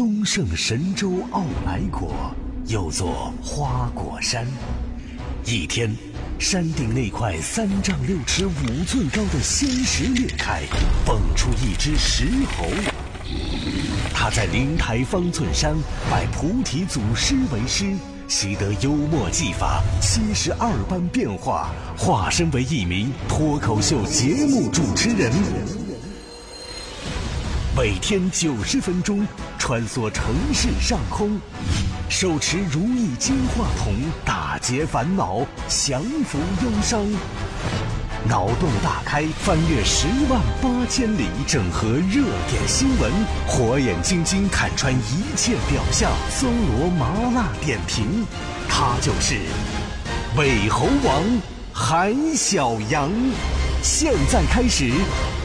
东胜神州傲来国，又作花果山。一天，山顶那块三丈六尺五寸高的仙石裂开，蹦出一只石猴。他在灵台方寸山拜菩提祖师为师，习得幽默技法，七十二般变化，化身为一名脱口秀节目主持人。每天九十分钟，穿梭城市上空，手持如意金话筒，打劫烦恼，降服忧伤。脑洞大开，翻越十万八千里，整合热点新闻，火眼金睛看穿一切表象，搜罗麻辣点评。他就是伪猴王韩小阳。现在开始，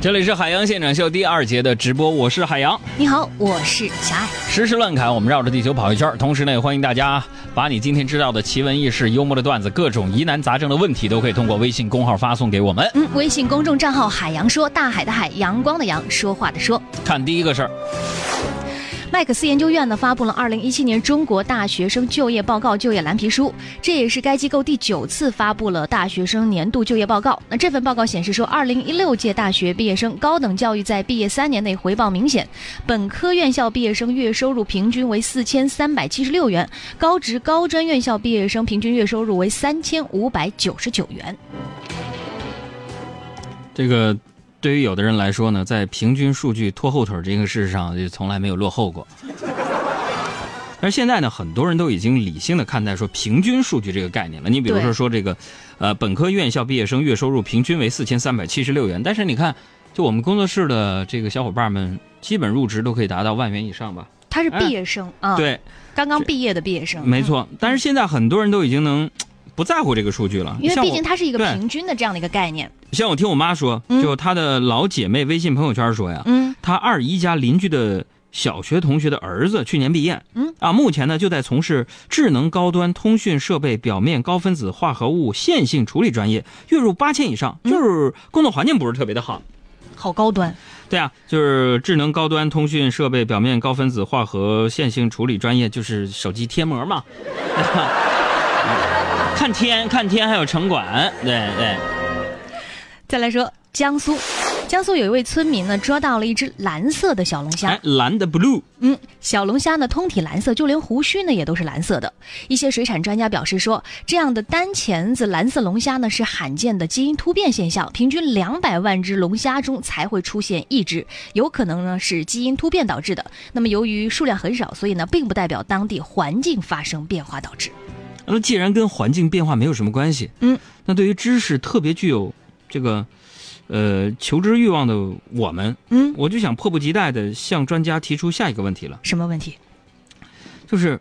这里是海洋现场秀第二节的直播，我是海洋。你好，我是小爱。时事乱侃，我们绕着地球跑一圈。同时呢，也欢迎大家把你今天知道的奇闻异事、幽默的段子、各种疑难杂症的问题，都可以通过微信公号发送给我们。嗯，微信公众账号“海洋说”，大海的海，阳光的阳，说话的说。看第一个事儿。麦克斯研究院呢发布了二零一七年中国大学生就业报告就业蓝皮书，这也是该机构第九次发布了大学生年度就业报告。那这份报告显示说，二零一六届大学毕业生高等教育在毕业三年内回报明显，本科院校毕业生月收入平均为四千三百七十六元，高职高专院校毕业生平均月收入为三千五百九十九元。这个。对于有的人来说呢，在平均数据拖后腿这个事上，就从来没有落后过。但是现在呢，很多人都已经理性的看待说平均数据这个概念了。你比如说说这个，呃，本科院校毕业生月收入平均为四千三百七十六元，但是你看，就我们工作室的这个小伙伴们，基本入职都可以达到万元以上吧？他是毕业生啊，对，刚刚毕业的毕业生，没错。但是现在很多人都已经能。不在乎这个数据了，因为毕竟它是一个平均的这样的一个概念。像我听我妈说，就她的老姐妹微信朋友圈说呀，嗯，她二姨家邻居的小学同学的儿子去年毕业，嗯。啊，目前呢就在从事智能高端通讯设备表面高分子化合物线性处理专业，月入八千以上，就是工作环境不是特别的好，好高端。对啊，就是智能高端通讯设备表面高分子化合线性处理专业，就是手机贴膜嘛。看天，看天，还有城管，对对。再来说江苏，江苏有一位村民呢，捉到了一只蓝色的小龙虾，蓝的 blue。嗯，小龙虾呢通体蓝色，就连胡须呢也都是蓝色的。一些水产专家表示说，这样的单钳子蓝色龙虾呢是罕见的基因突变现象，平均两百万只龙虾中才会出现一只，有可能呢是基因突变导致的。那么由于数量很少，所以呢并不代表当地环境发生变化导致。那既然跟环境变化没有什么关系，嗯，那对于知识特别具有这个，呃，求知欲望的我们，嗯，我就想迫不及待的向专家提出下一个问题了。什么问题？就是，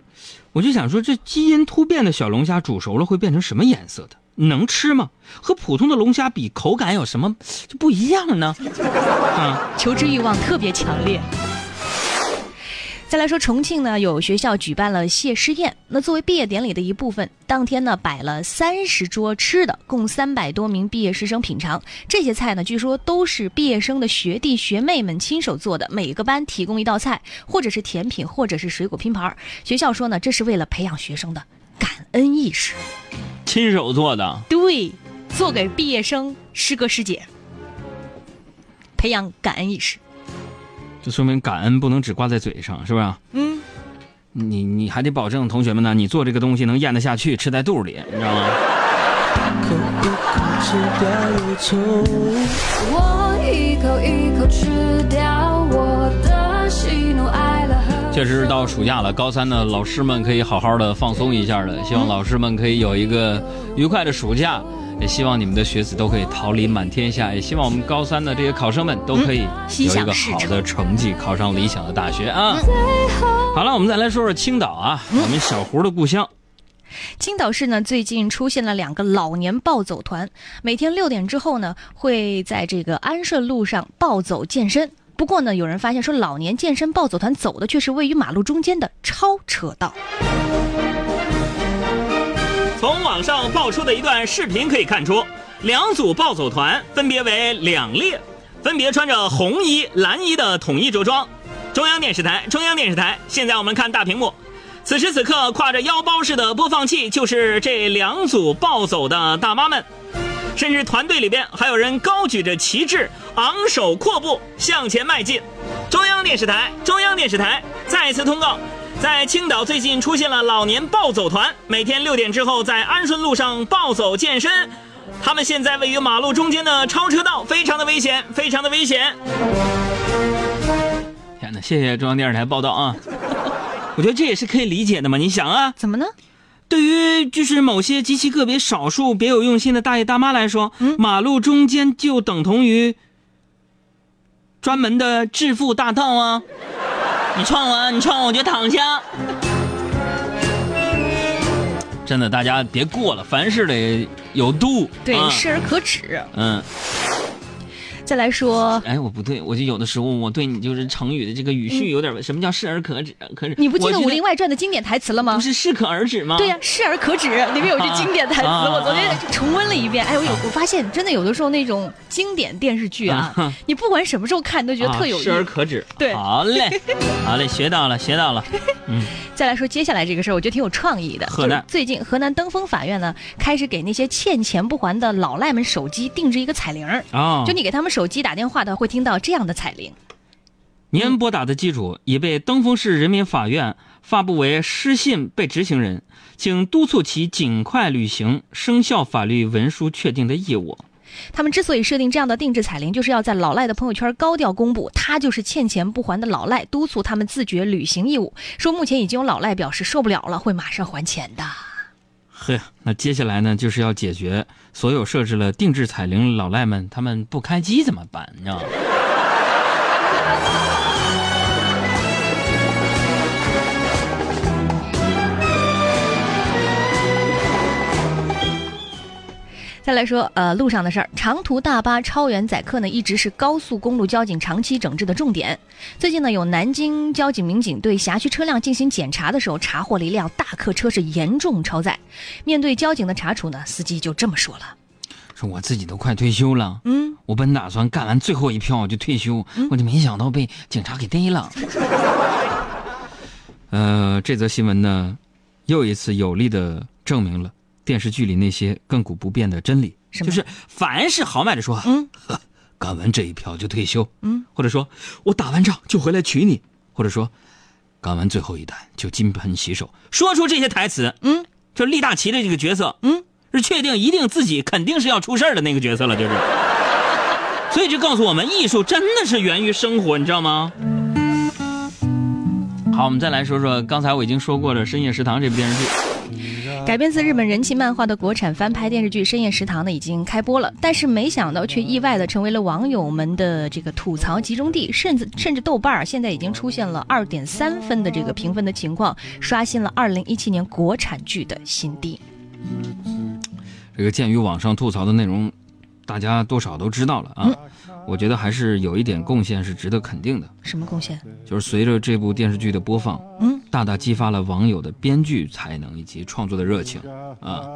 我就想说，这基因突变的小龙虾煮熟了会变成什么颜色的？能吃吗？和普通的龙虾比，口感有什么就不一样呢？啊，求知欲望特别强烈。再来说重庆呢，有学校举办了谢师宴。那作为毕业典礼的一部分，当天呢摆了三十桌吃的，共三百多名毕业师生品尝。这些菜呢，据说都是毕业生的学弟学妹们亲手做的。每个班提供一道菜，或者是甜品，或者是水果拼盘。学校说呢，这是为了培养学生的感恩意识。亲手做的？对，做给毕业生师哥师姐，培养感恩意识。就说明感恩不能只挂在嘴上，是不是？嗯，你你还得保证同学们呢，你做这个东西能咽得下去，吃在肚里，你知道吗？确实到暑假了，高三的老师们可以好好的放松一下了。希望老师们可以有一个愉快的暑假。也希望你们的学子都可以桃李满天下，也希望我们高三的这些考生们都可以有一个好的成绩，考上理想的大学啊！好了，我们再来说说青岛啊，我们小胡的故乡。青岛市呢，最近出现了两个老年暴走团，每天六点之后呢，会在这个安顺路上暴走健身。不过呢，有人发现说，老年健身暴走团走的却是位于马路中间的超车道。从网上爆出的一段视频可以看出，两组暴走团分别为两列，分别穿着红衣、蓝衣的统一着装。中央电视台，中央电视台，现在我们看大屏幕。此时此刻，挎着腰包式的播放器，就是这两组暴走的大妈们。甚至团队里边还有人高举着旗帜，昂首阔步向前迈进。中央电视台，中央电视台再次通告。在青岛最近出现了老年暴走团，每天六点之后在安顺路上暴走健身。他们现在位于马路中间的超车道，非常的危险，非常的危险。天哪！谢谢中央电视台报道啊！我觉得这也是可以理解的嘛。你想啊，怎么呢？对于就是某些极其个别、少数别有用心的大爷大妈来说，马路中间就等同于专门的致富大道啊。你撞我，你撞我，我就躺下。真的，大家别过了，凡事得有度，对，适而可止。嗯。再来说，哎，我不对，我就有的时候我对你就是成语的这个语序有点，什么叫适而可止？可止你不记得《武林外传》的经典台词了吗？不是适可而止吗？对呀，适而可止里面有句经典台词，我昨天重温了一遍。哎，我有我发现，真的有的时候那种经典电视剧啊，你不管什么时候看，都觉得特有适而可止。对，好嘞，好嘞，学到了，学到了。嗯，再来说接下来这个事儿，我觉得挺有创意的。河南最近，河南登封法院呢，开始给那些欠钱不还的老赖们手机定制一个彩铃儿。啊，就你给他们手机打电话的。会听到这样的彩铃。您拨打的机主已被登封市人民法院发布为失信被执行人，请督促其尽快履行生效法律文书确定的义务。他们之所以设定这样的定制彩铃，就是要在老赖的朋友圈高调公布他就是欠钱不还的老赖，督促他们自觉履行义务。说目前已经有老赖表示受不了了，会马上还钱的。嘿，那接下来呢，就是要解决所有设置了定制彩铃老赖们，他们不开机怎么办？你知道吗？再来说，呃，路上的事儿，长途大巴超员载客呢，一直是高速公路交警长期整治的重点。最近呢，有南京交警民警对辖区车辆进行检查的时候，查获了一辆大客车是严重超载。面对交警的查处呢，司机就这么说了：“说我自己都快退休了，嗯，我本打算干完最后一票就退休，我就没想到被警察给逮了。呃，这则新闻呢，又一次有力的证明了。”电视剧里那些亘古不变的真理，就是凡是豪迈的说，嗯，干完这一票就退休，嗯，或者说我打完仗就回来娶你，或者说干完最后一单就金盆洗手，说出这些台词，嗯，就立大旗的这个角色，嗯，是确定一定自己肯定是要出事儿的那个角色了，就是。所以就告诉我们，艺术真的是源于生活，你知道吗？好，我们再来说说刚才我已经说过的《深夜食堂》这部电视剧。改编自日本人气漫画的国产翻拍电视剧《深夜食堂》呢，已经开播了，但是没想到却意外的成为了网友们的这个吐槽集中地，甚至甚至豆瓣儿现在已经出现了二点三分的这个评分的情况，刷新了二零一七年国产剧的新低。这个鉴于网上吐槽的内容，大家多少都知道了啊。我觉得还是有一点贡献是值得肯定的。什么贡献？就是随着这部电视剧的播放，嗯，大大激发了网友的编剧才能以及创作的热情，啊，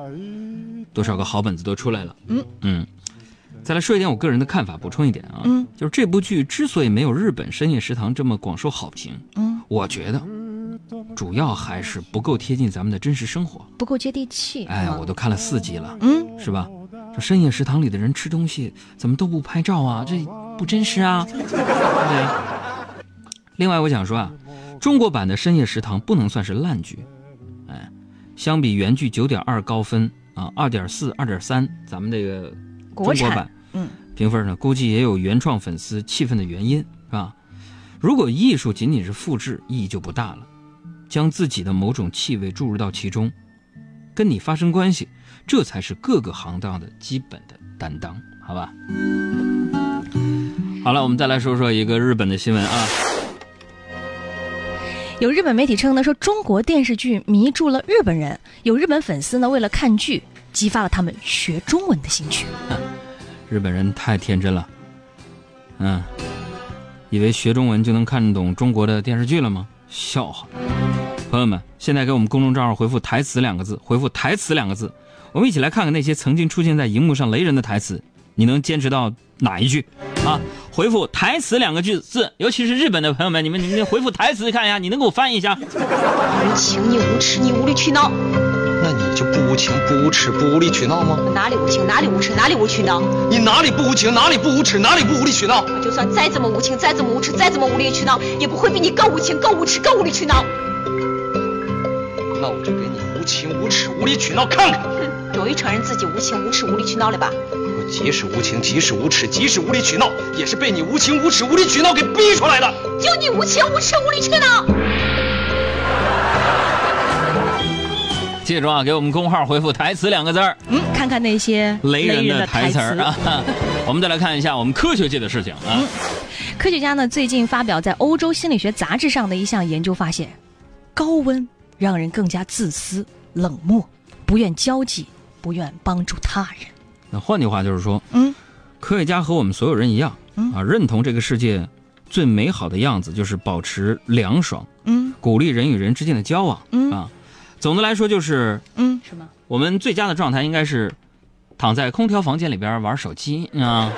多少个好本子都出来了。嗯嗯，再来说一点我个人的看法，补充一点啊，嗯，就是这部剧之所以没有日本《深夜食堂》这么广受好评，嗯，我觉得主要还是不够贴近咱们的真实生活，不够接地气。哎，我都看了四集了，嗯，是吧？这深夜食堂里的人吃东西怎么都不拍照啊？这不真实啊！对。另外，我想说啊，中国版的深夜食堂不能算是烂剧，哎，相比原剧九点二高分啊，二点四、二点三，咱们这个中国版，嗯，评分呢，估计也有原创粉丝气愤的原因，是吧？如果艺术仅仅是复制，意义就不大了，将自己的某种气味注入到其中，跟你发生关系。这才是各个行当的基本的担当，好吧？好了，我们再来说说一个日本的新闻啊。有日本媒体称呢，说中国电视剧迷住了日本人，有日本粉丝呢为了看剧，激发了他们学中文的兴趣。日本人太天真了，嗯，以为学中文就能看懂中国的电视剧了吗？笑话！朋友们，现在给我们公众账号回复“台词”两个字，回复“台词”两个字，我们一起来看看那些曾经出现在荧幕上雷人的台词，你能坚持到哪一句？啊，回复“台词”两个句字，尤其是日本的朋友们，你们你们回复台词看一下，你能给我翻译一下？无情，你无耻，你无理取闹。那你就不无情、不无耻、不无理取闹吗？哪里无情，哪里无耻，哪里无取闹？你哪里不无情，哪里不无耻，哪里不无理取闹？我就算再怎么无情，再怎么无耻，再怎么无理取闹，也不会比你更无情、更无耻、更无理取闹。那我就给你无情、无耻、无理取闹看看。哼，终于承认自己无情、无耻、无理取闹了吧？我即使无情，即使无耻，即使无理取闹，也是被你无情、无耻、无理取闹给逼出来的。就你无情、无耻、无理取闹。记住啊，给我们公号回复“台词”两个字儿，嗯，看看那些雷人的台词儿啊。我们再来看一下我们科学界的事情啊。科学家呢最近发表在《欧洲心理学杂志》上的一项研究发现，高温让人更加自私、冷漠，不愿交际，不愿帮助他人。那换句话就是说，嗯，科学家和我们所有人一样，嗯啊，认同这个世界最美好的样子就是保持凉爽，嗯鼓励人与人之间的交往，嗯啊。总的来说就是，嗯，什么？我们最佳的状态应该是躺在空调房间里边玩手机啊。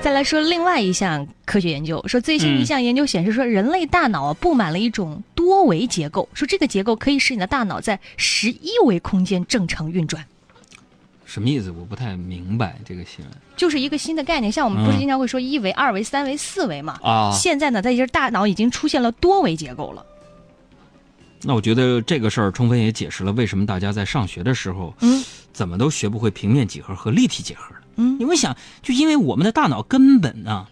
再来说另外一项科学研究，说最新一项研究显示说，人类大脑啊布满了一种多维结构，说这个结构可以使你的大脑在十一维空间正常运转。什么意思？我不太明白这个新闻。就是一个新的概念，像我们不是经常会说一维、二维、三维、四维嘛？啊现在呢，在这大脑已经出现了多维结构了。那我觉得这个事儿充分也解释了为什么大家在上学的时候，嗯，怎么都学不会平面几何和立体几何了。嗯你会想，就因为我们的大脑根本啊，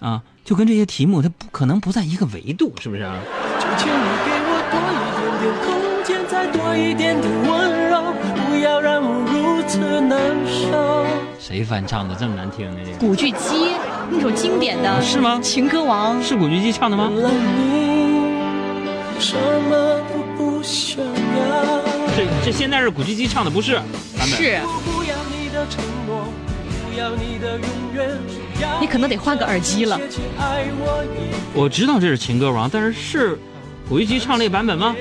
啊，就跟这些题目它不可能不在一个维度，是不是啊？就请你给我多一点点空间，再多一点点温柔，不要让我如此难受。谁翻唱的这么难听呢？这个古巨基那首经典的是吗情歌王是古巨基唱的吗？什么都不想要，这这现在是古巨基唱的，不是版本。是，我不要你的承诺，不要你的永远，要你可能得换个耳机了切切爱我一我知道这是情歌王，但是是古巨基唱那个版本吗？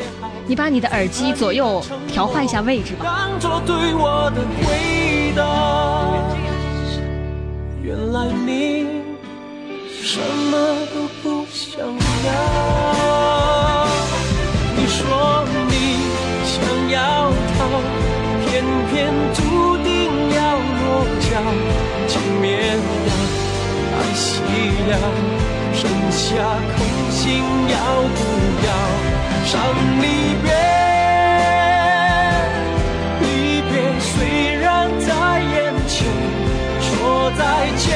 你把你的耳机左右调换一下位置吧。当作对我的回答。原来你什么都不想要。你说你想要逃，偏偏注定要落脚。剩下空心要不要伤离别？离别虽然在眼前，说再见，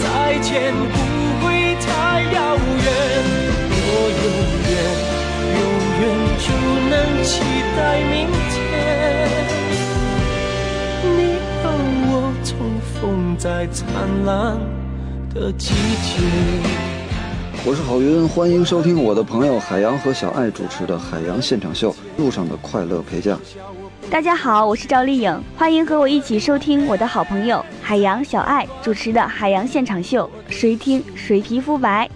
再见不会太遥远。若有缘，永远只能期待明天。在灿烂的季节。我是郝云，欢迎收听我的朋友海洋和小爱主持的《海洋现场秀》，路上的快乐陪驾。大家好，我是赵丽颖，欢迎和我一起收听我的好朋友海洋小爱主持的《海洋现场秀》，谁听谁皮肤白。